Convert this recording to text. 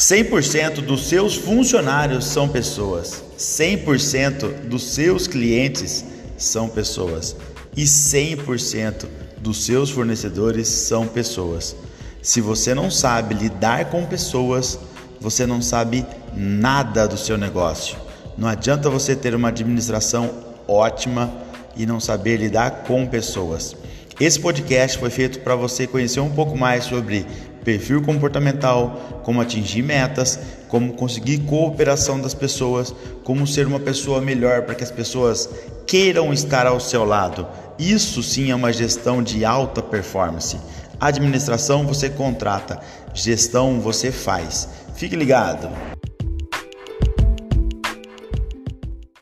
100% dos seus funcionários são pessoas, 100% dos seus clientes são pessoas e 100% dos seus fornecedores são pessoas. Se você não sabe lidar com pessoas, você não sabe nada do seu negócio. Não adianta você ter uma administração ótima e não saber lidar com pessoas. Esse podcast foi feito para você conhecer um pouco mais sobre perfil comportamental, como atingir metas, como conseguir cooperação das pessoas, como ser uma pessoa melhor para que as pessoas queiram estar ao seu lado. Isso sim é uma gestão de alta performance. Administração você contrata, gestão você faz. Fique ligado.